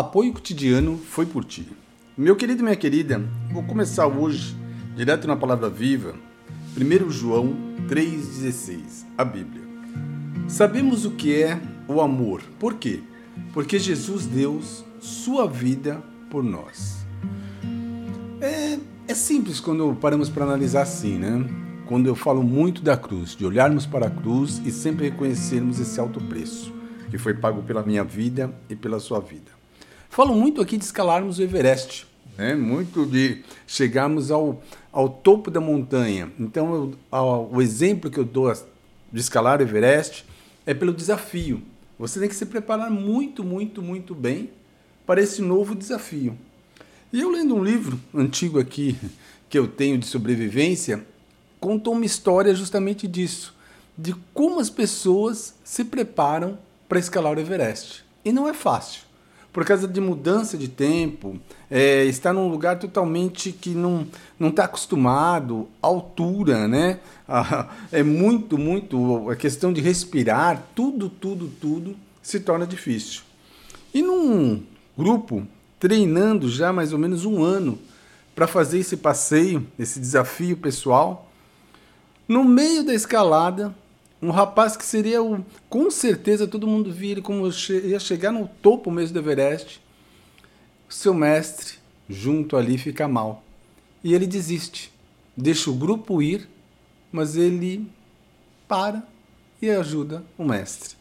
Apoio cotidiano foi por ti. Meu querido e minha querida, vou começar hoje, direto na palavra viva, 1 João 3,16, a Bíblia. Sabemos o que é o amor. Por quê? Porque Jesus deu sua vida por nós. É, é simples quando paramos para analisar assim, né? Quando eu falo muito da cruz, de olharmos para a cruz e sempre reconhecermos esse alto preço que foi pago pela minha vida e pela sua vida. Falo muito aqui de escalarmos o Everest, né? muito de chegarmos ao, ao topo da montanha. Então, eu, ao, o exemplo que eu dou de escalar o Everest é pelo desafio. Você tem que se preparar muito, muito, muito bem para esse novo desafio. E eu lendo um livro antigo aqui que eu tenho de sobrevivência, contou uma história justamente disso, de como as pessoas se preparam para escalar o Everest. E não é fácil por causa de mudança de tempo, é, está num lugar totalmente que não não está acostumado, altura, né? Ah, é muito, muito a questão de respirar, tudo, tudo, tudo se torna difícil. E num grupo treinando já mais ou menos um ano para fazer esse passeio, esse desafio pessoal, no meio da escalada um rapaz que seria o, com certeza todo mundo via ele como ia chegar no topo mesmo do Everest. Seu mestre, junto ali, fica mal. E ele desiste. Deixa o grupo ir, mas ele para e ajuda o mestre.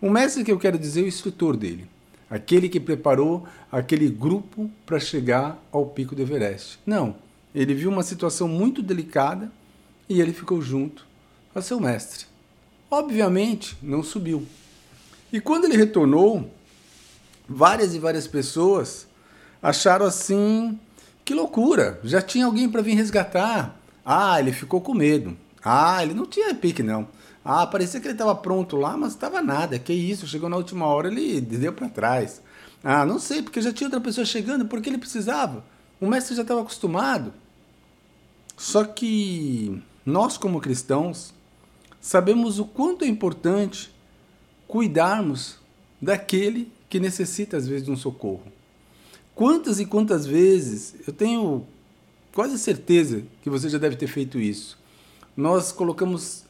O mestre que eu quero dizer é o instrutor dele. Aquele que preparou aquele grupo para chegar ao pico do Everest. Não, ele viu uma situação muito delicada e ele ficou junto ao seu mestre. Obviamente, não subiu. E quando ele retornou, várias e várias pessoas acharam assim: que loucura, já tinha alguém para vir resgatar. Ah, ele ficou com medo. Ah, ele não tinha pique, não. Ah, parecia que ele estava pronto lá, mas estava nada. Que isso, chegou na última hora, ele deu para trás. Ah, não sei, porque já tinha outra pessoa chegando, porque ele precisava. O mestre já estava acostumado. Só que nós, como cristãos, sabemos o quanto é importante cuidarmos daquele que necessita às vezes de um socorro. Quantas e quantas vezes, eu tenho quase certeza que você já deve ter feito isso. Nós colocamos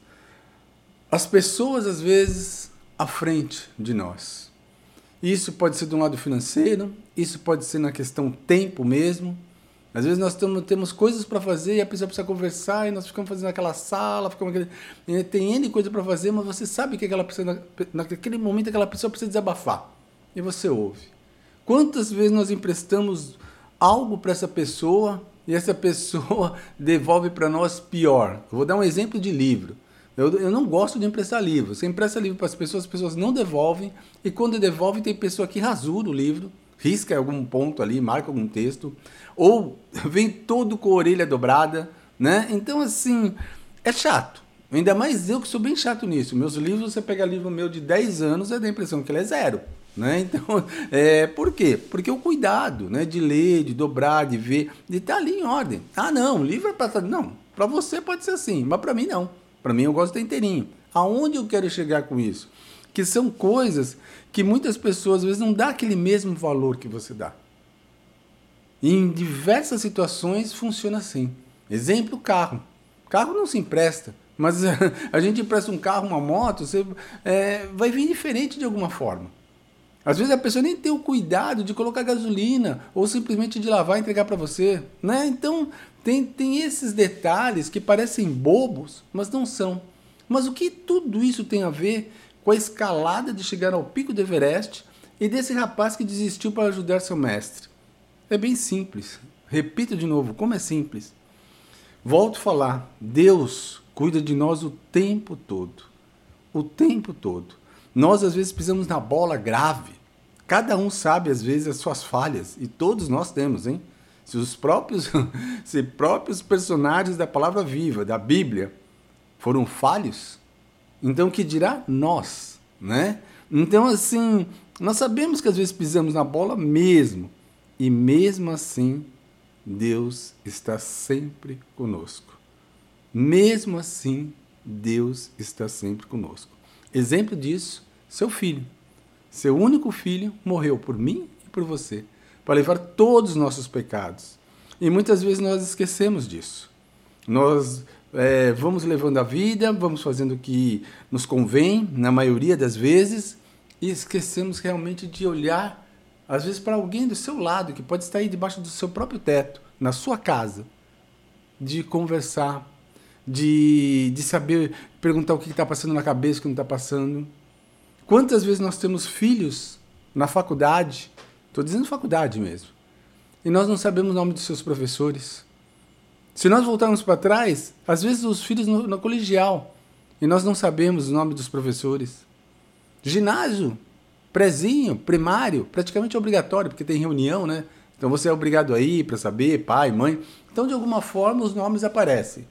as pessoas às vezes à frente de nós. Isso pode ser um lado financeiro, isso pode ser na questão tempo mesmo, às vezes nós temos, temos coisas para fazer e a pessoa precisa conversar e nós ficamos fazendo aquela sala, ficamos aquele, tem N coisa para fazer, mas você sabe que aquela pessoa, naquele momento aquela pessoa precisa desabafar. E você ouve. Quantas vezes nós emprestamos algo para essa pessoa e essa pessoa devolve para nós pior? Eu vou dar um exemplo de livro. Eu, eu não gosto de emprestar livro. Você empresta livro para as pessoas, as pessoas não devolvem, e quando devolvem, tem pessoa que rasura o livro risca algum ponto ali, marca algum texto, ou vem todo com a orelha dobrada, né? Então, assim, é chato. Ainda mais eu que sou bem chato nisso. Meus livros, você pega livro meu de 10 anos, é da impressão que ele é zero. Né? Então, é, por quê? Porque o cuidado né, de ler, de dobrar, de ver, de estar tá ali em ordem. Ah, não, o livro é para. Não, para você pode ser assim, mas para mim não. Para mim eu gosto de inteirinho. Aonde eu quero chegar com isso? Que são coisas que muitas pessoas às vezes não dá aquele mesmo valor que você dá. E em diversas situações funciona assim. Exemplo, carro. Carro não se empresta, mas a gente empresta um carro, uma moto, você é, vai vir diferente de alguma forma. Às vezes a pessoa nem tem o cuidado de colocar gasolina ou simplesmente de lavar e entregar para você. Né? Então tem, tem esses detalhes que parecem bobos, mas não são. Mas o que tudo isso tem a ver com a escalada de chegar ao pico do Everest e desse rapaz que desistiu para ajudar seu mestre. É bem simples. Repito de novo, como é simples. Volto a falar, Deus cuida de nós o tempo todo. O tempo todo. Nós às vezes pisamos na bola grave. Cada um sabe às vezes as suas falhas e todos nós temos, hein? Se os próprios, se próprios personagens da palavra viva, da Bíblia, foram falhos, então, que dirá nós, né? Então, assim, nós sabemos que às vezes pisamos na bola mesmo. E mesmo assim, Deus está sempre conosco. Mesmo assim, Deus está sempre conosco. Exemplo disso, seu filho. Seu único filho morreu por mim e por você, para levar todos os nossos pecados. E muitas vezes nós esquecemos disso. Nós é, vamos levando a vida, vamos fazendo o que nos convém, na maioria das vezes, e esquecemos realmente de olhar, às vezes, para alguém do seu lado, que pode estar aí debaixo do seu próprio teto, na sua casa, de conversar, de, de saber perguntar o que está passando na cabeça, o que não está passando. Quantas vezes nós temos filhos na faculdade, estou dizendo faculdade mesmo, e nós não sabemos o nome dos seus professores. Se nós voltarmos para trás, às vezes os filhos no, no colegial, e nós não sabemos o nome dos professores. Ginásio, prezinho, primário, praticamente obrigatório, porque tem reunião, né? Então você é obrigado a ir para saber, pai, mãe. Então, de alguma forma, os nomes aparecem.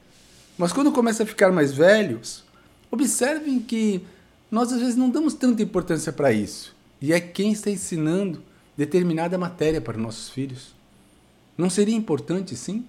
Mas quando começa a ficar mais velhos, observem que nós às vezes não damos tanta importância para isso. E é quem está ensinando determinada matéria para nossos filhos. Não seria importante, sim?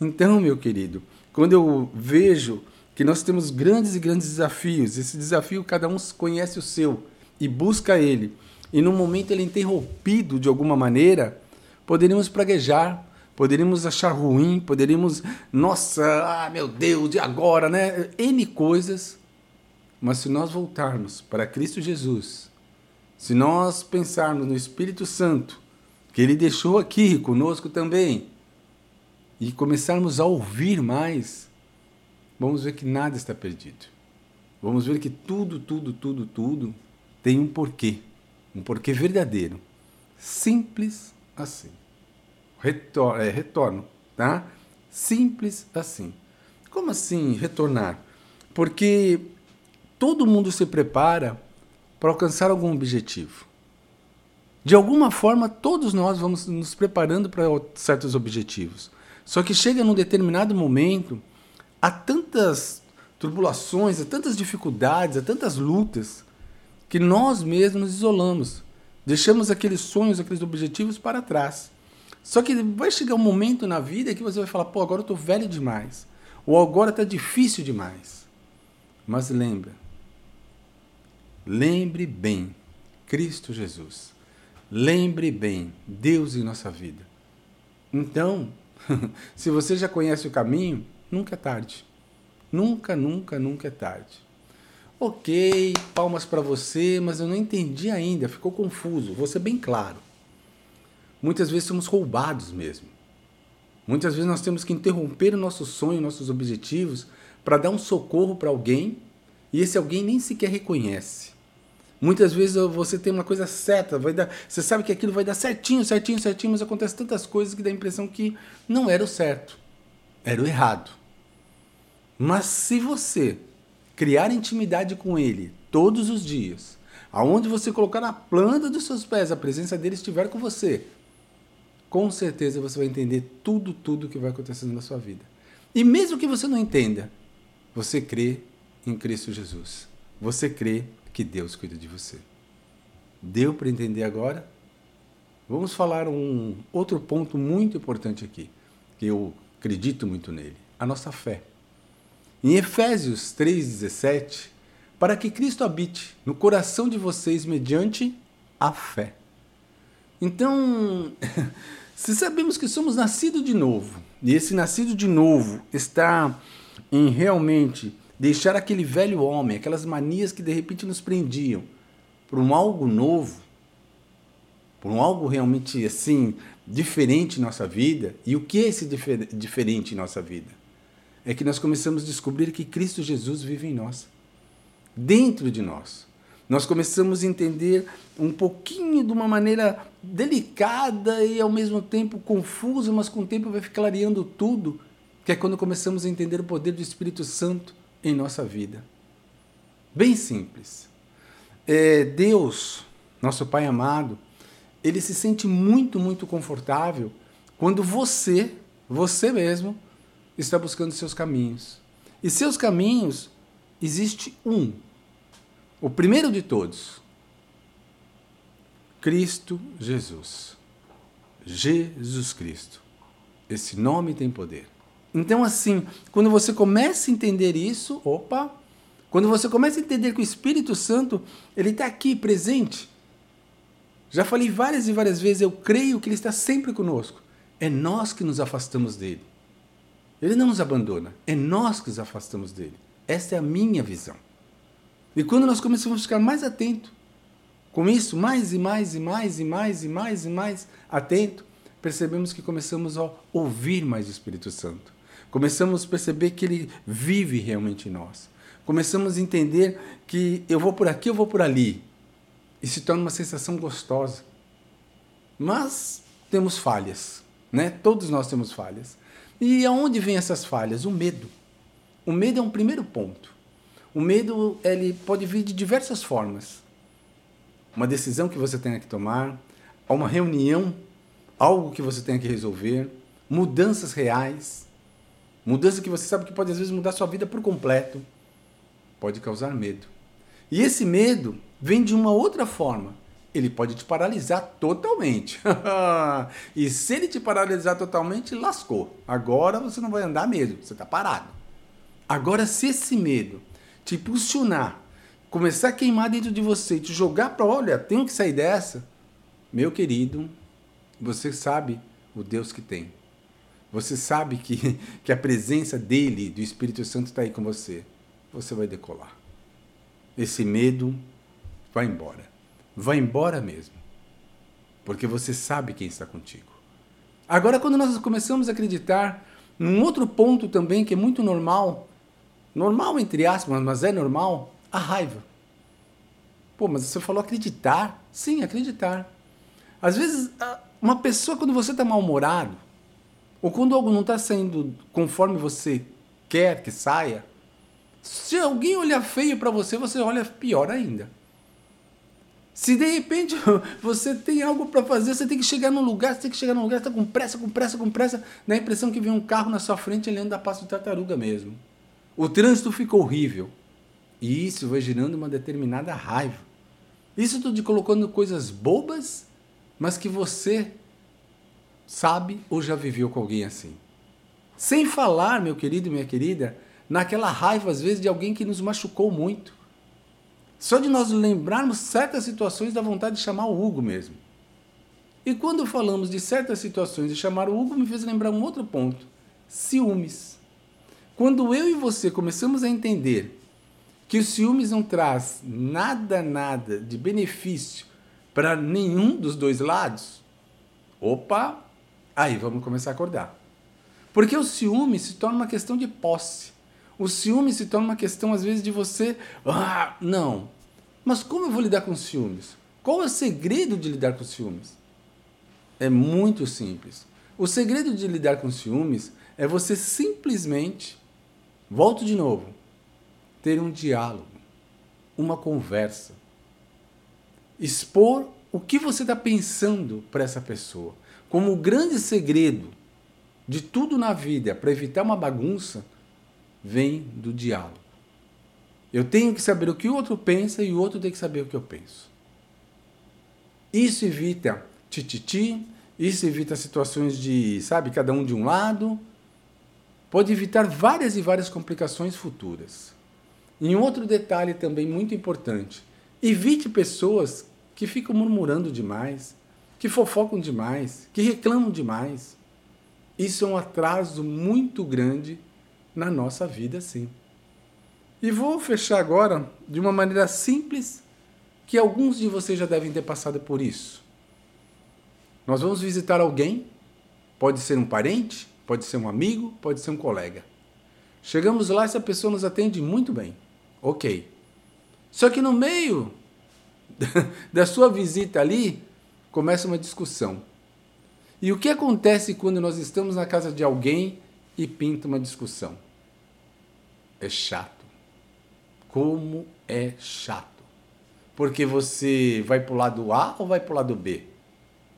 Então, meu querido, quando eu vejo que nós temos grandes e grandes desafios, esse desafio cada um conhece o seu e busca ele, e no momento ele é interrompido de alguma maneira, poderíamos praguejar, poderíamos achar ruim, poderíamos, nossa, ah, meu Deus, e agora, né? N coisas. Mas se nós voltarmos para Cristo Jesus, se nós pensarmos no Espírito Santo, que ele deixou aqui conosco também, e começarmos a ouvir mais, vamos ver que nada está perdido. Vamos ver que tudo, tudo, tudo, tudo tem um porquê um porquê verdadeiro. Simples assim. Retor é, retorno, tá? Simples assim. Como assim retornar? Porque todo mundo se prepara para alcançar algum objetivo. De alguma forma, todos nós vamos nos preparando para certos objetivos. Só que chega num determinado momento, há tantas tribulações, há tantas dificuldades, há tantas lutas, que nós mesmos nos isolamos. Deixamos aqueles sonhos, aqueles objetivos para trás. Só que vai chegar um momento na vida que você vai falar: pô, agora eu estou velho demais. Ou agora está difícil demais. Mas lembra. Lembre bem Cristo Jesus. Lembre bem Deus em nossa vida. Então, se você já conhece o caminho, nunca é tarde. Nunca, nunca, nunca é tarde. Ok, palmas para você, mas eu não entendi ainda, ficou confuso. Vou ser bem claro. Muitas vezes somos roubados mesmo. Muitas vezes nós temos que interromper o nosso sonho, nossos objetivos, para dar um socorro para alguém e esse alguém nem sequer reconhece. Muitas vezes você tem uma coisa certa, vai dar, você sabe que aquilo vai dar certinho, certinho, certinho, mas acontece tantas coisas que dá a impressão que não era o certo, era o errado. Mas se você criar intimidade com Ele todos os dias, aonde você colocar na planta dos seus pés a presença dele estiver com você, com certeza você vai entender tudo, tudo que vai acontecendo na sua vida. E mesmo que você não entenda, você crê em Cristo Jesus. Você crê que Deus cuida de você. Deu para entender agora? Vamos falar um outro ponto muito importante aqui, que eu acredito muito nele, a nossa fé. Em Efésios 3,17, para que Cristo habite no coração de vocês mediante a fé. Então, se sabemos que somos nascidos de novo, e esse nascido de novo está em realmente deixar aquele velho homem, aquelas manias que de repente nos prendiam, por um algo novo, por um algo realmente assim diferente em nossa vida. E o que é esse difer diferente em nossa vida? é que nós começamos a descobrir que Cristo Jesus vive em nós, dentro de nós. Nós começamos a entender um pouquinho de uma maneira delicada e ao mesmo tempo confusa, mas com o tempo vai clareando tudo, que é quando começamos a entender o poder do Espírito Santo em nossa vida. Bem simples. É, Deus, nosso Pai amado, ele se sente muito, muito confortável quando você, você mesmo, está buscando seus caminhos. E seus caminhos existe um. O primeiro de todos. Cristo Jesus. Jesus Cristo. Esse nome tem poder. Então, assim, quando você começa a entender isso, opa, quando você começa a entender que o Espírito Santo, ele está aqui presente, Já falei várias e várias vezes, eu creio que Ele está sempre conosco. É nós que nos afastamos dele. Ele não nos abandona, é nós que nos afastamos dele. Essa é a minha visão. E quando nós começamos a ficar mais atento com isso, mais e mais e mais e mais e mais e mais atento, percebemos que começamos a ouvir mais o Espírito Santo. Começamos a perceber que ele vive realmente em nós. Começamos a entender que eu vou por aqui, eu vou por ali. E se torna uma sensação gostosa. Mas temos falhas, né? Todos nós temos falhas. E aonde vem essas falhas? O medo. O medo é um primeiro ponto. O medo ele pode vir de diversas formas. Uma decisão que você tenha que tomar, uma reunião, algo que você tenha que resolver, mudanças reais, mudança que você sabe que pode às vezes mudar sua vida por completo, pode causar medo. E esse medo vem de uma outra forma. Ele pode te paralisar totalmente. e se ele te paralisar totalmente, lascou. Agora você não vai andar mesmo, você está parado. Agora, se esse medo te impulsionar, começar a queimar dentro de você e te jogar para, olha, tenho que sair dessa, meu querido, você sabe o Deus que tem. Você sabe que, que a presença dele, do Espírito Santo, está aí com você. Você vai decolar. Esse medo vai embora. Vai embora mesmo. Porque você sabe quem está contigo. Agora, quando nós começamos a acreditar num outro ponto também que é muito normal, normal entre aspas, mas é normal, a raiva. Pô, mas você falou acreditar? Sim, acreditar. Às vezes, uma pessoa, quando você está mal-humorado, ou quando algo não está saindo conforme você quer que saia, se alguém olhar feio para você, você olha pior ainda. Se de repente você tem algo para fazer, você tem que chegar num lugar, você tem que chegar num lugar, está com pressa, com pressa, com pressa, dá a impressão que vem um carro na sua frente, ele anda a passo de tartaruga mesmo. O trânsito fica horrível. E isso vai gerando uma determinada raiva. Isso tudo de colocando coisas bobas, mas que você sabe ou já viveu com alguém assim. Sem falar, meu querido e minha querida, naquela raiva, às vezes, de alguém que nos machucou muito. Só de nós lembrarmos certas situações dá vontade de chamar o Hugo mesmo. E quando falamos de certas situações de chamar o Hugo, me fez lembrar um outro ponto: ciúmes. Quando eu e você começamos a entender que o ciúmes não traz nada, nada de benefício para nenhum dos dois lados, opa, aí vamos começar a acordar. Porque o ciúme se torna uma questão de posse. O ciúme se torna uma questão, às vezes, de você. Ah, não. Mas como eu vou lidar com ciúmes? Qual é o segredo de lidar com ciúmes? É muito simples. O segredo de lidar com ciúmes é você simplesmente, volto de novo, ter um diálogo, uma conversa. Expor o que você está pensando para essa pessoa. Como o grande segredo de tudo na vida para evitar uma bagunça vem do diálogo. Eu tenho que saber o que o outro pensa e o outro tem que saber o que eu penso. Isso evita tititi, isso evita situações de, sabe, cada um de um lado. Pode evitar várias e várias complicações futuras. E um outro detalhe também muito importante: evite pessoas que ficam murmurando demais, que fofocam demais, que reclamam demais. Isso é um atraso muito grande na nossa vida, sim. E vou fechar agora de uma maneira simples, que alguns de vocês já devem ter passado por isso. Nós vamos visitar alguém, pode ser um parente, pode ser um amigo, pode ser um colega. Chegamos lá, essa pessoa nos atende muito bem. Ok. Só que no meio da sua visita ali, começa uma discussão. E o que acontece quando nós estamos na casa de alguém e pinta uma discussão. É chato. Como é chato. Porque você vai para o lado A ou vai para o lado B?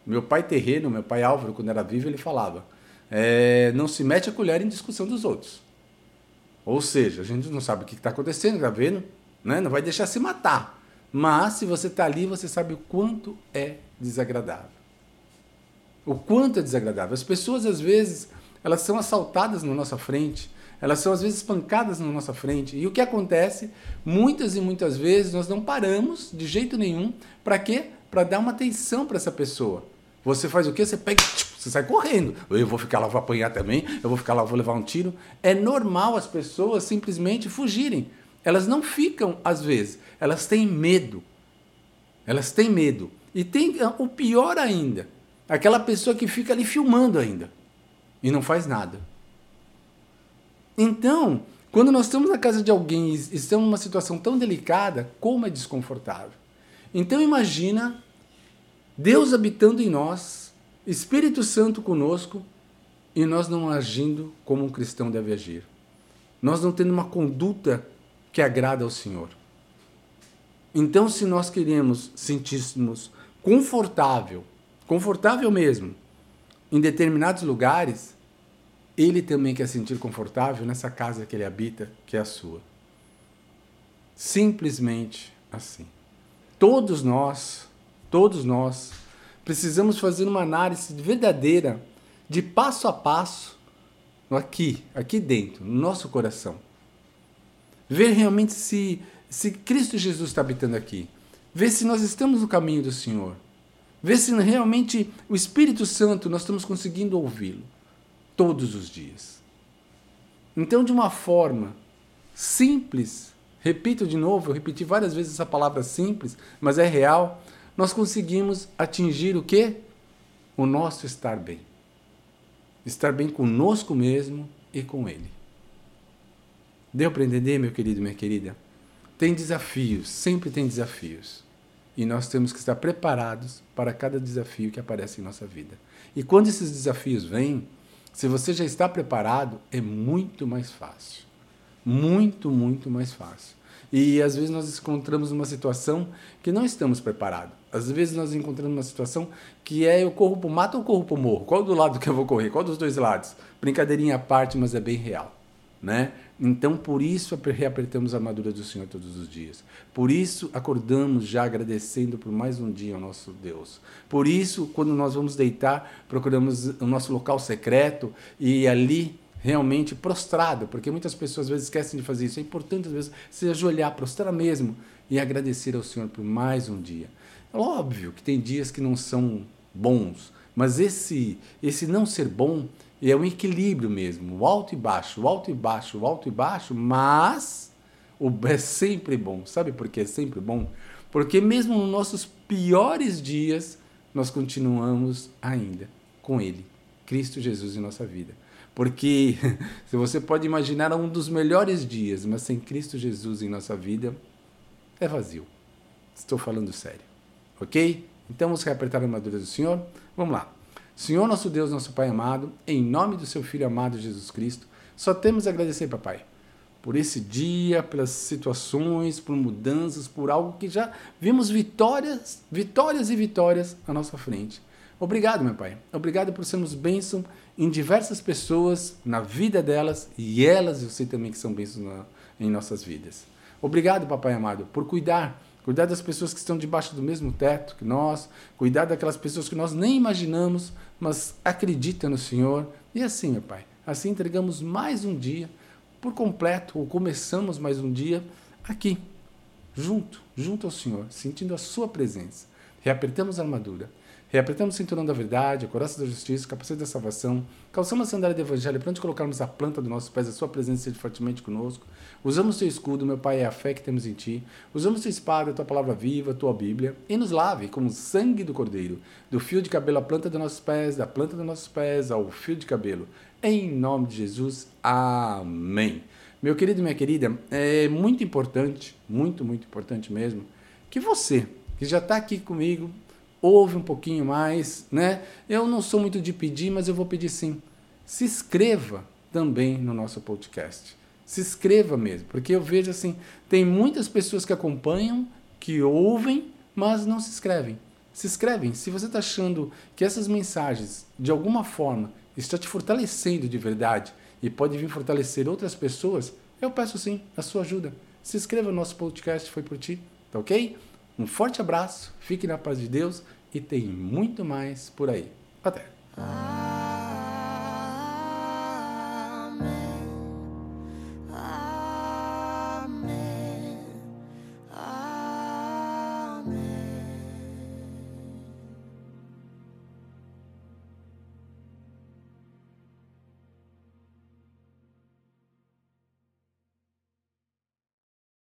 Meu pai terreno, meu pai Álvaro, quando era vivo, ele falava: é, não se mete a colher em discussão dos outros. Ou seja, a gente não sabe o que está acontecendo, está vendo? Né? Não vai deixar se matar. Mas se você está ali, você sabe o quanto é desagradável. O quanto é desagradável. As pessoas, às vezes, elas são assaltadas na nossa frente, elas são às vezes espancadas na nossa frente. E o que acontece? Muitas e muitas vezes nós não paramos de jeito nenhum para quê? para dar uma atenção para essa pessoa. Você faz o quê? Você pega, você sai correndo. Eu vou ficar lá, vou apanhar também, eu vou ficar lá, vou levar um tiro. É normal as pessoas simplesmente fugirem. Elas não ficam, às vezes, elas têm medo. Elas têm medo. E tem o pior ainda, aquela pessoa que fica ali filmando ainda e não faz nada. Então, quando nós estamos na casa de alguém e estamos numa situação tão delicada, como é desconfortável. Então imagina Deus habitando em nós, Espírito Santo conosco e nós não agindo como um cristão deve agir. Nós não tendo uma conduta que agrada ao Senhor. Então, se nós queremos sentirmos confortável, confortável mesmo, em determinados lugares, ele também quer sentir confortável nessa casa que ele habita, que é a sua. Simplesmente assim. Todos nós, todos nós, precisamos fazer uma análise verdadeira, de passo a passo, aqui, aqui dentro, no nosso coração. Ver realmente se, se Cristo Jesus está habitando aqui. Ver se nós estamos no caminho do Senhor. Ver se realmente o Espírito Santo nós estamos conseguindo ouvi-lo todos os dias. Então, de uma forma simples, repito de novo, eu repeti várias vezes essa palavra simples, mas é real, nós conseguimos atingir o que? O nosso estar bem. Estar bem conosco mesmo e com Ele. Deu para entender, meu querido minha querida? Tem desafios, sempre tem desafios. E nós temos que estar preparados para cada desafio que aparece em nossa vida. E quando esses desafios vêm, se você já está preparado, é muito mais fácil. Muito, muito mais fácil. E às vezes nós encontramos uma situação que não estamos preparados. Às vezes nós encontramos uma situação que é eu corro para o mato ou corro para o morro? Qual do lado que eu vou correr? Qual dos dois lados? Brincadeirinha à parte, mas é bem real. Né? Então, por isso, reapertamos a armadura do Senhor todos os dias. Por isso, acordamos já agradecendo por mais um dia ao nosso Deus. Por isso, quando nós vamos deitar, procuramos o nosso local secreto e ali realmente prostrado, porque muitas pessoas às vezes esquecem de fazer isso. É importante às vezes se ajoelhar, prostrar mesmo e agradecer ao Senhor por mais um dia. É óbvio que tem dias que não são bons, mas esse esse não ser bom e é um equilíbrio mesmo, o alto e baixo, o alto e baixo, o alto e baixo, mas o é sempre bom. Sabe por que é sempre bom? Porque mesmo nos nossos piores dias, nós continuamos ainda com Ele, Cristo Jesus em nossa vida. Porque se você pode imaginar um dos melhores dias, mas sem Cristo Jesus em nossa vida, é vazio. Estou falando sério. Ok? Então vamos reapertar a armadura do Senhor? Vamos lá. Senhor nosso Deus, nosso Pai amado, em nome do seu Filho amado Jesus Cristo, só temos a agradecer, papai, por esse dia, pelas situações, por mudanças, por algo que já vimos vitórias, vitórias e vitórias à nossa frente. Obrigado, meu Pai. Obrigado por sermos bênção em diversas pessoas, na vida delas, e elas eu sei também que são bênçãos em nossas vidas. Obrigado, Papai amado, por cuidar cuidar das pessoas que estão debaixo do mesmo teto que nós, cuidar daquelas pessoas que nós nem imaginamos, mas acreditam no Senhor. E assim, meu Pai, assim entregamos mais um dia por completo, ou começamos mais um dia aqui, junto, junto ao Senhor, sentindo a Sua presença. Reapertamos a armadura Reapretamos o cinturão da verdade, a coraça da justiça, o capacete da salvação, calçamos a sandália do evangelho para onde colocarmos a planta dos nossos pés, a sua presença seja fortemente conosco. Usamos teu escudo, meu Pai, é a fé que temos em ti. Usamos tua espada, tua palavra viva, tua Bíblia, e nos lave com o sangue do Cordeiro, do fio de cabelo à planta dos nossos pés, da planta dos nossos pés ao fio de cabelo. Em nome de Jesus, amém. Meu querido e minha querida, é muito importante, muito, muito importante mesmo, que você, que já está aqui comigo ouve um pouquinho mais, né? Eu não sou muito de pedir, mas eu vou pedir sim. Se inscreva também no nosso podcast. Se inscreva mesmo, porque eu vejo assim, tem muitas pessoas que acompanham, que ouvem, mas não se inscrevem. Se inscrevem. Se você está achando que essas mensagens, de alguma forma, estão te fortalecendo de verdade e pode vir fortalecer outras pessoas, eu peço sim a sua ajuda. Se inscreva no nosso podcast, foi por ti, tá ok? Um forte abraço, fique na paz de Deus e tem muito mais por aí. Até!